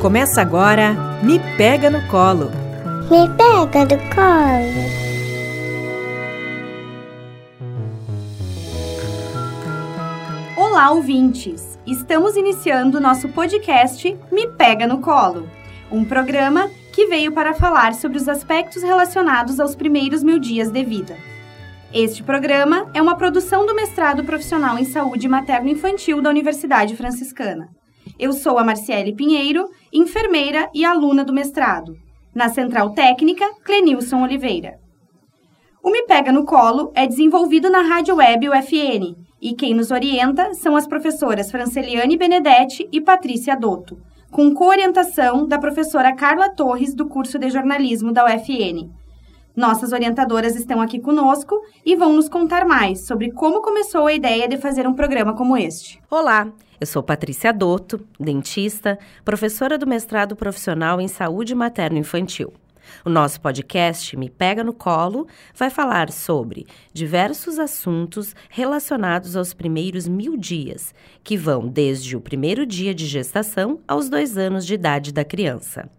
Começa agora Me Pega no Colo. Me pega do colo. Olá, ouvintes! Estamos iniciando nosso podcast Me Pega no Colo, um programa que veio para falar sobre os aspectos relacionados aos primeiros mil dias de vida. Este programa é uma produção do mestrado profissional em saúde materno-infantil da Universidade Franciscana. Eu sou a Marciele Pinheiro, enfermeira e aluna do mestrado. Na Central Técnica, Clenilson Oliveira. O Me Pega no Colo é desenvolvido na Rádio Web UFN e quem nos orienta são as professoras Franceliane Benedetti e Patrícia Dotto, com coorientação da professora Carla Torres do curso de jornalismo da UFN. Nossas orientadoras estão aqui conosco e vão nos contar mais sobre como começou a ideia de fazer um programa como este. Olá, eu sou Patrícia Dotto, dentista, professora do mestrado profissional em saúde materno-infantil. O nosso podcast Me Pega no Colo vai falar sobre diversos assuntos relacionados aos primeiros mil dias, que vão desde o primeiro dia de gestação aos dois anos de idade da criança.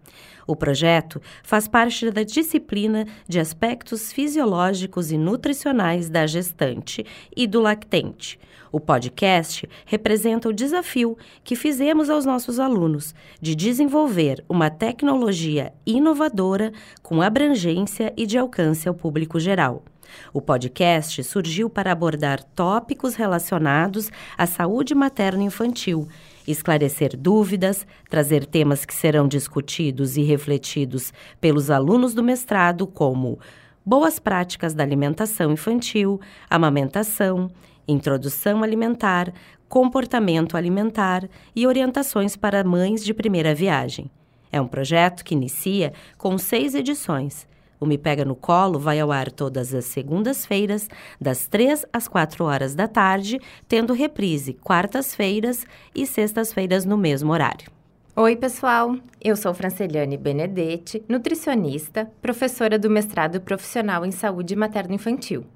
O projeto faz parte da disciplina de aspectos fisiológicos e nutricionais da gestante e do lactente. O podcast representa o desafio que fizemos aos nossos alunos de desenvolver uma tecnologia inovadora com abrangência e de alcance ao público geral. O podcast surgiu para abordar tópicos relacionados à saúde materno-infantil esclarecer dúvidas, trazer temas que serão discutidos e refletidos pelos alunos do mestrado, como boas práticas da alimentação infantil, amamentação, introdução alimentar, comportamento alimentar e orientações para mães de primeira viagem. É um projeto que inicia com seis edições o Me Pega no Colo vai ao ar todas as segundas-feiras, das 3 às 4 horas da tarde, tendo reprise quartas-feiras e sextas-feiras no mesmo horário. Oi, pessoal! Eu sou Franceliane Benedetti, nutricionista, professora do mestrado profissional em saúde materno-infantil.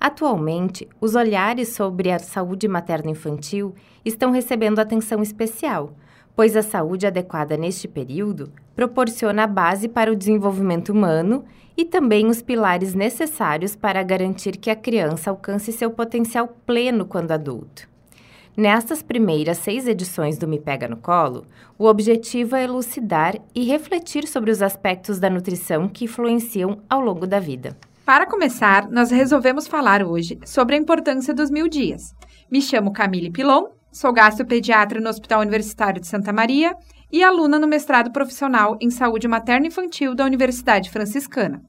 Atualmente, os olhares sobre a saúde materno-infantil estão recebendo atenção especial, pois a saúde adequada neste período proporciona a base para o desenvolvimento humano e também os pilares necessários para garantir que a criança alcance seu potencial pleno quando adulto. Nestas primeiras seis edições do Me Pega no Colo, o objetivo é elucidar e refletir sobre os aspectos da nutrição que influenciam ao longo da vida. Para começar, nós resolvemos falar hoje sobre a importância dos mil dias. Me chamo Camille Pilon, sou gastropediatra no Hospital Universitário de Santa Maria e aluna no mestrado profissional em saúde materno-infantil da Universidade Franciscana.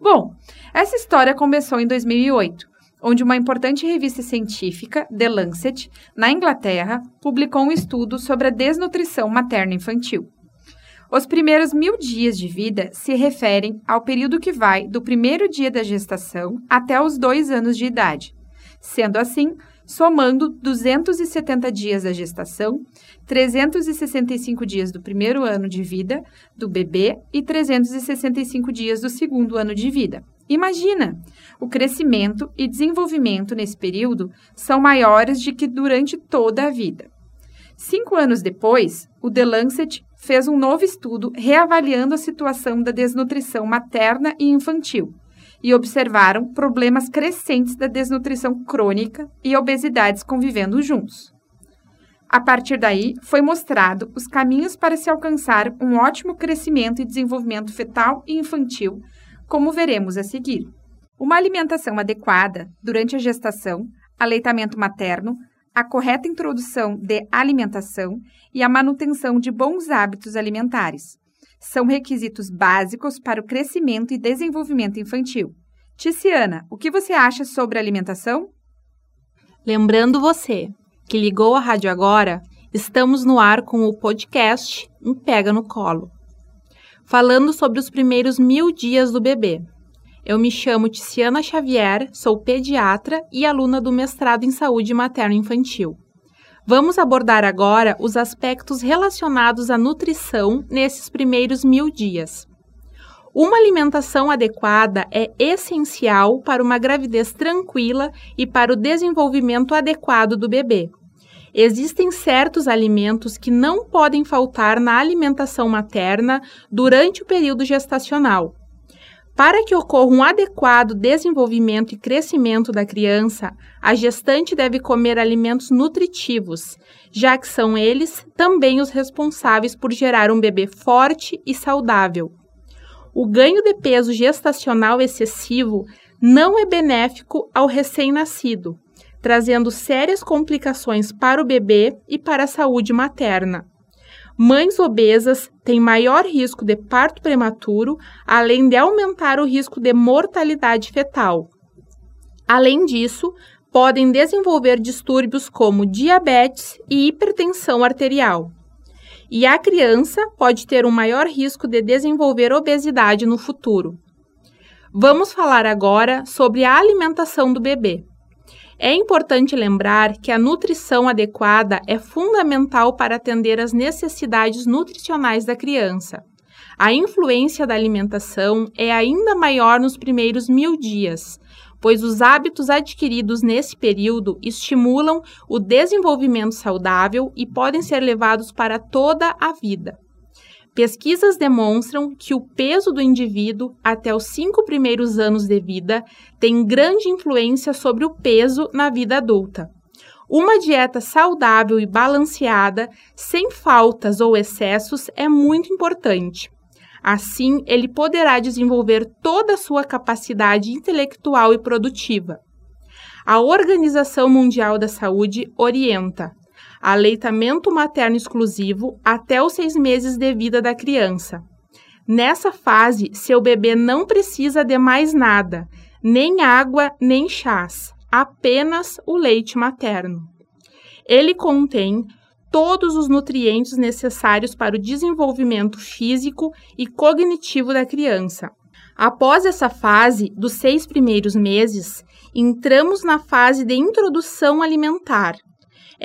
Bom, essa história começou em 2008, onde uma importante revista científica, The Lancet, na Inglaterra, publicou um estudo sobre a desnutrição materno-infantil. Os primeiros mil dias de vida se referem ao período que vai do primeiro dia da gestação até os dois anos de idade. Sendo assim, somando 270 dias da gestação, 365 dias do primeiro ano de vida do bebê e 365 dias do segundo ano de vida. Imagina! O crescimento e desenvolvimento nesse período são maiores do que durante toda a vida. Cinco anos depois, o The Lancet fez um novo estudo reavaliando a situação da desnutrição materna e infantil e observaram problemas crescentes da desnutrição crônica e obesidades convivendo juntos. A partir daí, foi mostrado os caminhos para se alcançar um ótimo crescimento e desenvolvimento fetal e infantil, como veremos a seguir. Uma alimentação adequada durante a gestação, aleitamento materno, a correta introdução de alimentação e a manutenção de bons hábitos alimentares são requisitos básicos para o crescimento e desenvolvimento infantil. Ticiana, o que você acha sobre alimentação? Lembrando você que ligou a rádio agora, estamos no ar com o podcast Me Pega no Colo, falando sobre os primeiros mil dias do bebê. Eu me chamo Ticiana Xavier, sou pediatra e aluna do mestrado em saúde materno-infantil. Vamos abordar agora os aspectos relacionados à nutrição nesses primeiros mil dias. Uma alimentação adequada é essencial para uma gravidez tranquila e para o desenvolvimento adequado do bebê. Existem certos alimentos que não podem faltar na alimentação materna durante o período gestacional. Para que ocorra um adequado desenvolvimento e crescimento da criança, a gestante deve comer alimentos nutritivos, já que são eles também os responsáveis por gerar um bebê forte e saudável. O ganho de peso gestacional excessivo não é benéfico ao recém-nascido, trazendo sérias complicações para o bebê e para a saúde materna. Mães obesas têm maior risco de parto prematuro, além de aumentar o risco de mortalidade fetal. Além disso, podem desenvolver distúrbios como diabetes e hipertensão arterial. E a criança pode ter um maior risco de desenvolver obesidade no futuro. Vamos falar agora sobre a alimentação do bebê. É importante lembrar que a nutrição adequada é fundamental para atender às necessidades nutricionais da criança. A influência da alimentação é ainda maior nos primeiros mil dias, pois os hábitos adquiridos nesse período estimulam o desenvolvimento saudável e podem ser levados para toda a vida. Pesquisas demonstram que o peso do indivíduo até os cinco primeiros anos de vida tem grande influência sobre o peso na vida adulta. Uma dieta saudável e balanceada, sem faltas ou excessos, é muito importante. Assim, ele poderá desenvolver toda a sua capacidade intelectual e produtiva. A Organização Mundial da Saúde orienta aleitamento materno exclusivo até os seis meses de vida da criança. Nessa fase, seu bebê não precisa de mais nada, nem água, nem chás, apenas o leite materno. Ele contém todos os nutrientes necessários para o desenvolvimento físico e cognitivo da criança. Após essa fase, dos seis primeiros meses, entramos na fase de introdução alimentar,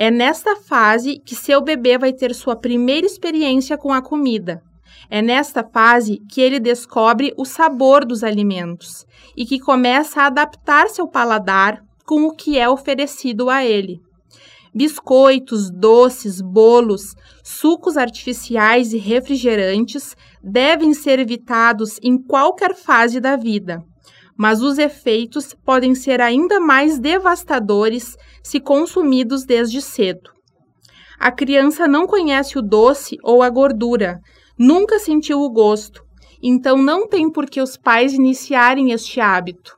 é nesta fase que seu bebê vai ter sua primeira experiência com a comida. É nesta fase que ele descobre o sabor dos alimentos e que começa a adaptar seu paladar com o que é oferecido a ele. Biscoitos, doces, bolos, sucos artificiais e refrigerantes devem ser evitados em qualquer fase da vida mas os efeitos podem ser ainda mais devastadores se consumidos desde cedo. A criança não conhece o doce ou a gordura, nunca sentiu o gosto, então não tem por que os pais iniciarem este hábito.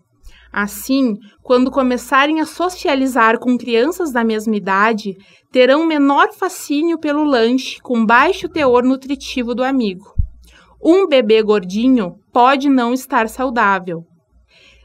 Assim, quando começarem a socializar com crianças da mesma idade, terão menor fascínio pelo lanche com baixo teor nutritivo do amigo. Um bebê gordinho pode não estar saudável,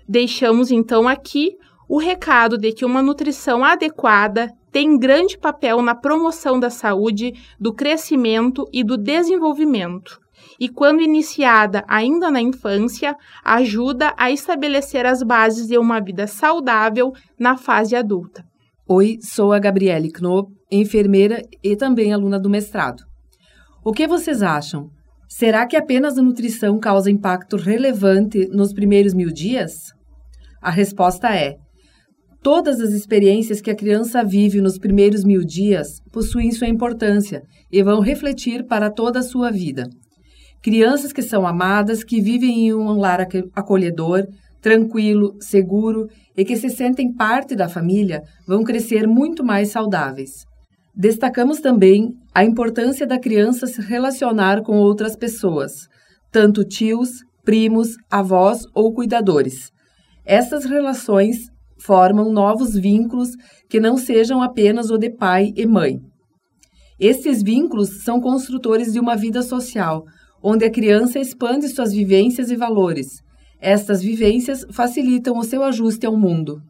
Deixamos então aqui o recado de que uma nutrição adequada tem grande papel na promoção da saúde, do crescimento e do desenvolvimento. E quando iniciada ainda na infância, ajuda a estabelecer as bases de uma vida saudável na fase adulta. Oi, sou a Gabriele Knob, enfermeira e também aluna do mestrado. O que vocês acham? Será que apenas a nutrição causa impacto relevante nos primeiros mil dias? A resposta é: todas as experiências que a criança vive nos primeiros mil dias possuem sua importância e vão refletir para toda a sua vida. Crianças que são amadas, que vivem em um lar acolhedor, tranquilo, seguro e que se sentem parte da família vão crescer muito mais saudáveis. Destacamos também a importância da criança se relacionar com outras pessoas, tanto tios, primos, avós ou cuidadores. Essas relações formam novos vínculos que não sejam apenas o de pai e mãe. Esses vínculos são construtores de uma vida social, onde a criança expande suas vivências e valores. Estas vivências facilitam o seu ajuste ao mundo.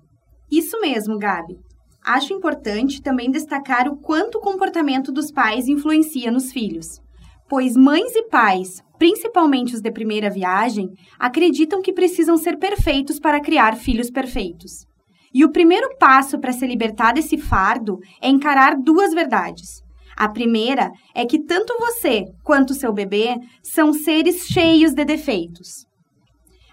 Isso mesmo, Gabi. Acho importante também destacar o quanto o comportamento dos pais influencia nos filhos pois mães e pais, principalmente os de primeira viagem, acreditam que precisam ser perfeitos para criar filhos perfeitos. E o primeiro passo para se libertar desse fardo é encarar duas verdades. A primeira é que tanto você quanto seu bebê são seres cheios de defeitos.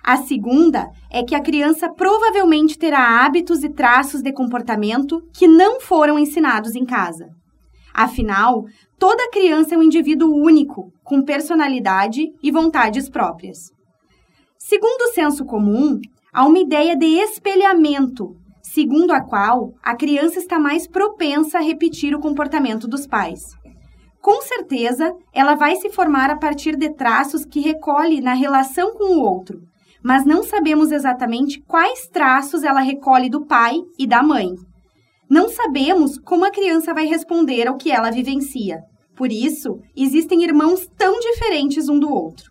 A segunda é que a criança provavelmente terá hábitos e traços de comportamento que não foram ensinados em casa. Afinal, toda criança é um indivíduo único, com personalidade e vontades próprias. Segundo o senso comum, há uma ideia de espelhamento, segundo a qual a criança está mais propensa a repetir o comportamento dos pais. Com certeza, ela vai se formar a partir de traços que recolhe na relação com o outro, mas não sabemos exatamente quais traços ela recolhe do pai e da mãe. Não sabemos como a criança vai responder ao que ela vivencia. Por isso, existem irmãos tão diferentes um do outro.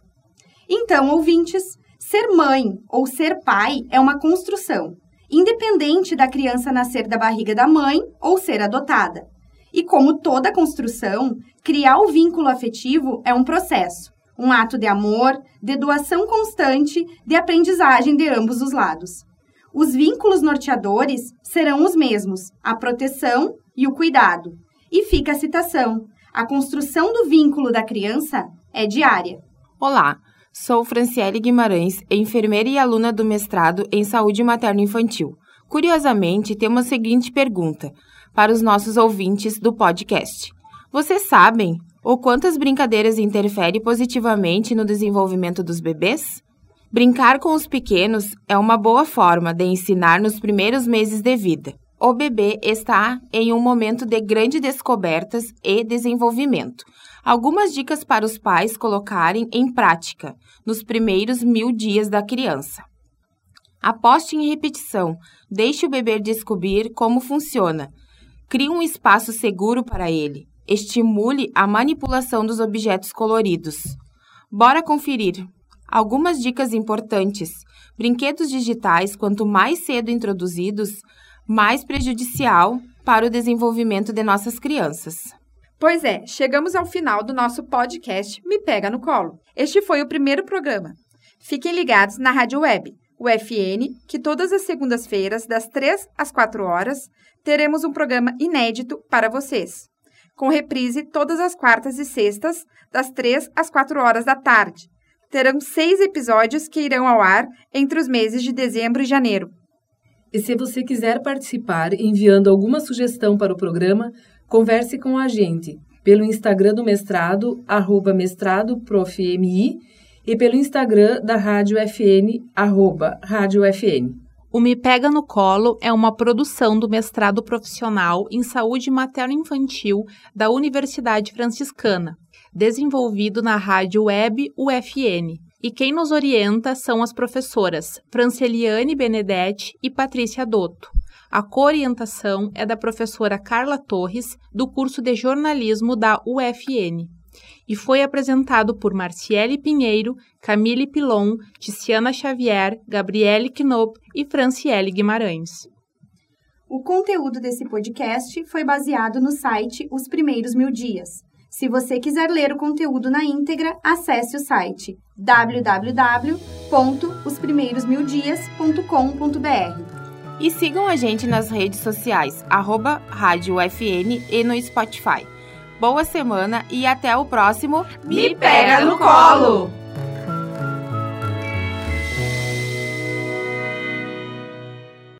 Então, ouvintes, ser mãe ou ser pai é uma construção, independente da criança nascer da barriga da mãe ou ser adotada. E como toda construção, criar o vínculo afetivo é um processo um ato de amor, de doação constante, de aprendizagem de ambos os lados. Os vínculos norteadores serão os mesmos: a proteção e o cuidado. E fica a citação: a construção do vínculo da criança é diária. Olá, sou Franciele Guimarães, enfermeira e aluna do mestrado em saúde materno-infantil. Curiosamente, temos a seguinte pergunta para os nossos ouvintes do podcast: Vocês sabem ou quantas brincadeiras interferem positivamente no desenvolvimento dos bebês? Brincar com os pequenos é uma boa forma de ensinar nos primeiros meses de vida. O bebê está em um momento de grandes descobertas e desenvolvimento. Algumas dicas para os pais colocarem em prática nos primeiros mil dias da criança. Aposte em repetição, deixe o bebê descobrir como funciona. Crie um espaço seguro para ele estimule a manipulação dos objetos coloridos. Bora conferir! Algumas dicas importantes. Brinquedos digitais, quanto mais cedo introduzidos, mais prejudicial para o desenvolvimento de nossas crianças. Pois é, chegamos ao final do nosso podcast Me Pega no Colo. Este foi o primeiro programa. Fiquem ligados na Rádio Web, o FN, que todas as segundas-feiras, das 3 às 4 horas, teremos um programa inédito para vocês com reprise todas as quartas e sextas, das 3 às 4 horas da tarde. Terão seis episódios que irão ao ar entre os meses de dezembro e janeiro. E se você quiser participar enviando alguma sugestão para o programa, converse com a gente pelo Instagram do mestrado, arroba mestradoprofmi, e pelo Instagram da Rádio FN, arroba Rádio FN. O Me Pega no Colo é uma produção do mestrado profissional em saúde materno-infantil da Universidade Franciscana, desenvolvido na rádio web UFN. E quem nos orienta são as professoras Franceliane Benedetti e Patrícia Dotto. A coorientação é da professora Carla Torres, do curso de jornalismo da UFN e foi apresentado por Marciele Pinheiro, Camille Pilon, Tiziana Xavier, Gabriele Knopp e Franciele Guimarães. O conteúdo desse podcast foi baseado no site Os Primeiros Mil Dias. Se você quiser ler o conteúdo na íntegra, acesse o site www.osprimeirosmildias.com.br. E sigam a gente nas redes sociais, arroba Rádio FN e no Spotify boa semana e até o próximo Me Pega no Colo!